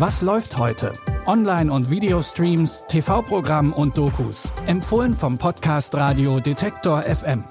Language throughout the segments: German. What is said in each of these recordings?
Was läuft heute? Online- und Videostreams, TV-Programm und Dokus. Empfohlen vom Podcast Radio Detektor FM.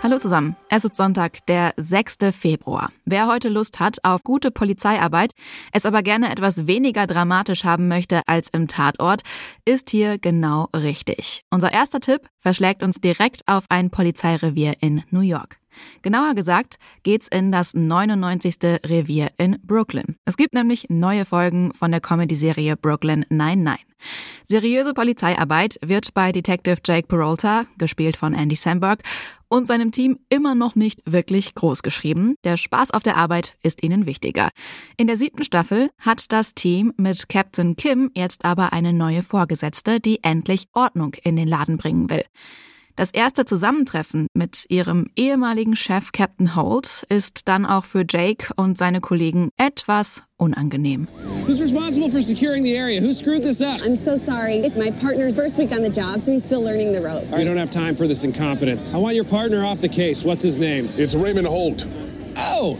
Hallo zusammen. Es ist Sonntag, der 6. Februar. Wer heute Lust hat auf gute Polizeiarbeit, es aber gerne etwas weniger dramatisch haben möchte als im Tatort, ist hier genau richtig. Unser erster Tipp verschlägt uns direkt auf ein Polizeirevier in New York. Genauer gesagt geht's in das 99. Revier in Brooklyn. Es gibt nämlich neue Folgen von der Comedy-Serie Brooklyn 99. Seriöse Polizeiarbeit wird bei Detective Jake Peralta, gespielt von Andy Samberg, und seinem Team immer noch nicht wirklich groß geschrieben. Der Spaß auf der Arbeit ist ihnen wichtiger. In der siebten Staffel hat das Team mit Captain Kim jetzt aber eine neue Vorgesetzte, die endlich Ordnung in den Laden bringen will. Das erste Zusammentreffen mit ihrem ehemaligen Chef Captain Holt ist dann auch für Jake und seine Kollegen etwas unangenehm. Who's responsible for securing the area? Who screwed this up? I'm so sorry. It's my partner's first week on the job, so he's still learning the ropes. I don't have time for this incompetence. I want your partner off the case. What's his name? It's Raymond Holt. Oh,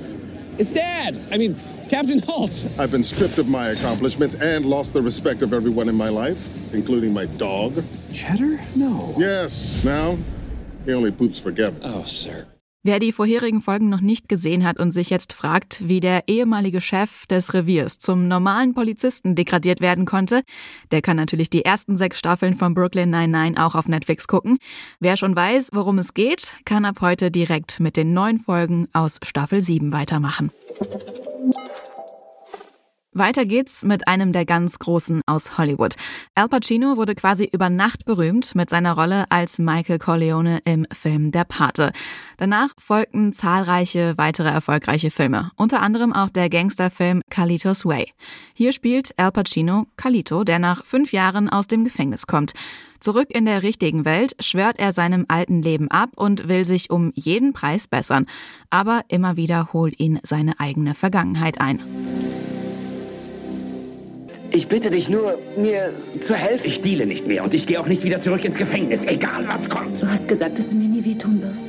it's Dad. I mean, Captain Holt. I've been stripped of my accomplishments and lost the respect of everyone in my life, including my dog. Cheddar? No. Yes, now he only poops for Kevin. Oh, sir. Wer die vorherigen Folgen noch nicht gesehen hat und sich jetzt fragt, wie der ehemalige Chef des Reviers zum normalen Polizisten degradiert werden konnte, der kann natürlich die ersten sechs Staffeln von Brooklyn 99 auch auf Netflix gucken. Wer schon weiß, worum es geht, kann ab heute direkt mit den neuen Folgen aus Staffel 7 weitermachen. Weiter geht's mit einem der ganz Großen aus Hollywood. Al Pacino wurde quasi über Nacht berühmt mit seiner Rolle als Michael Corleone im Film Der Pate. Danach folgten zahlreiche weitere erfolgreiche Filme, unter anderem auch der Gangsterfilm Carlitos Way. Hier spielt Al Pacino Carlito, der nach fünf Jahren aus dem Gefängnis kommt. Zurück in der richtigen Welt schwört er seinem alten Leben ab und will sich um jeden Preis bessern. Aber immer wieder holt ihn seine eigene Vergangenheit ein. Ich bitte dich nur, mir zu helfen. Ich deale nicht mehr und ich gehe auch nicht wieder zurück ins Gefängnis, egal was kommt. Du hast gesagt, dass du mir nie wehtun wirst.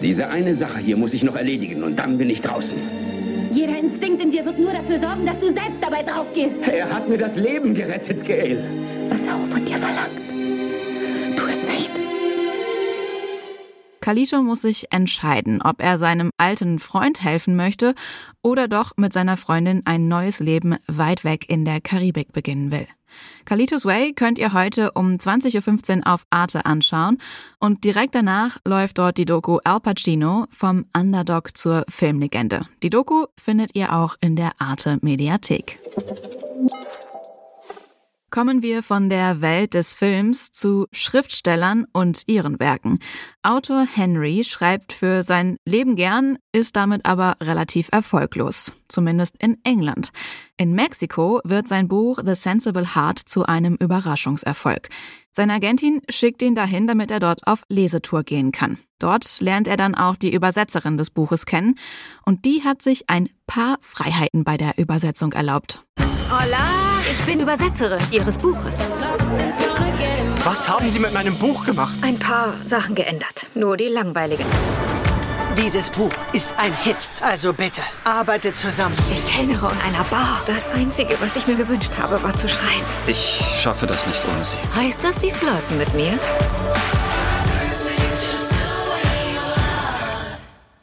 Diese eine Sache hier muss ich noch erledigen und dann bin ich draußen. Jeder Instinkt in dir wird nur dafür sorgen, dass du selbst dabei draufgehst. Er hat mir das Leben gerettet, Gail. Was er auch von dir verlangt. Kalito muss sich entscheiden, ob er seinem alten Freund helfen möchte oder doch mit seiner Freundin ein neues Leben weit weg in der Karibik beginnen will. Kalitos Way könnt ihr heute um 20.15 Uhr auf Arte anschauen und direkt danach läuft dort die Doku Al Pacino vom Underdog zur Filmlegende. Die Doku findet ihr auch in der Arte Mediathek. Kommen wir von der Welt des Films zu Schriftstellern und ihren Werken. Autor Henry schreibt für sein Leben gern, ist damit aber relativ erfolglos, zumindest in England. In Mexiko wird sein Buch The Sensible Heart zu einem Überraschungserfolg. Seine Agentin schickt ihn dahin, damit er dort auf Lesetour gehen kann. Dort lernt er dann auch die Übersetzerin des Buches kennen und die hat sich ein paar Freiheiten bei der Übersetzung erlaubt. Hola, ich bin Übersetzerin Ihres Buches. Was haben Sie mit meinem Buch gemacht? Ein paar Sachen geändert, nur die langweiligen. Dieses Buch ist ein Hit, also bitte, arbeitet zusammen. Ich kellnere in einer Bar. Das Einzige, was ich mir gewünscht habe, war zu schreiben. Ich schaffe das nicht ohne Sie. Heißt das, Sie flirten mit mir?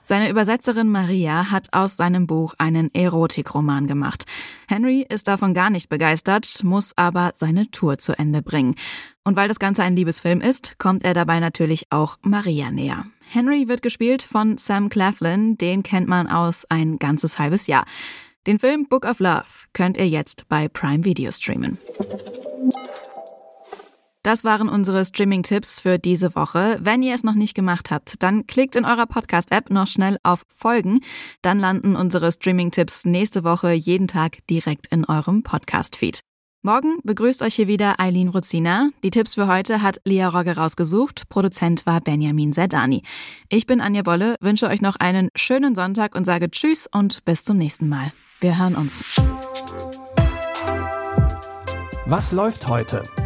Seine Übersetzerin Maria hat aus seinem Buch einen Erotikroman gemacht. Henry ist davon gar nicht begeistert, muss aber seine Tour zu Ende bringen. Und weil das Ganze ein Liebesfilm ist, kommt er dabei natürlich auch Maria näher. Henry wird gespielt von Sam Claflin, den kennt man aus ein ganzes halbes Jahr. Den Film Book of Love könnt ihr jetzt bei Prime Video streamen. Das waren unsere Streaming-Tipps für diese Woche. Wenn ihr es noch nicht gemacht habt, dann klickt in eurer Podcast-App noch schnell auf Folgen. Dann landen unsere Streaming-Tipps nächste Woche jeden Tag direkt in eurem Podcast-Feed. Morgen begrüßt euch hier wieder Eileen Ruzina. Die Tipps für heute hat Lia Rogge rausgesucht. Produzent war Benjamin Zerdani. Ich bin Anja Bolle, wünsche euch noch einen schönen Sonntag und sage Tschüss und bis zum nächsten Mal. Wir hören uns. Was läuft heute?